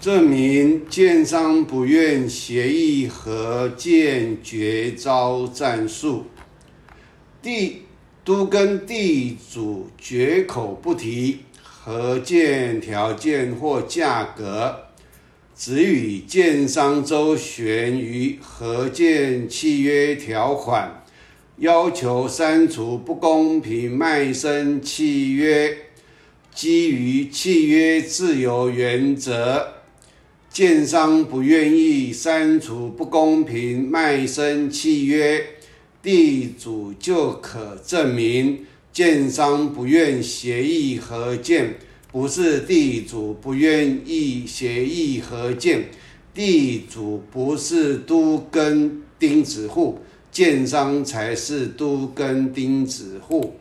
证明建商不愿协议和建绝招战术，地都跟地主绝口不提合建条件或价格，只与建商周旋于合建契约条款，要求删除不公平卖身契约，基于契约自由原则。建商不愿意删除不公平卖身契约，地主就可证明建商不愿协议合建，不是地主不愿意协议合建，地主不是都跟钉子户，建商才是都跟钉子户。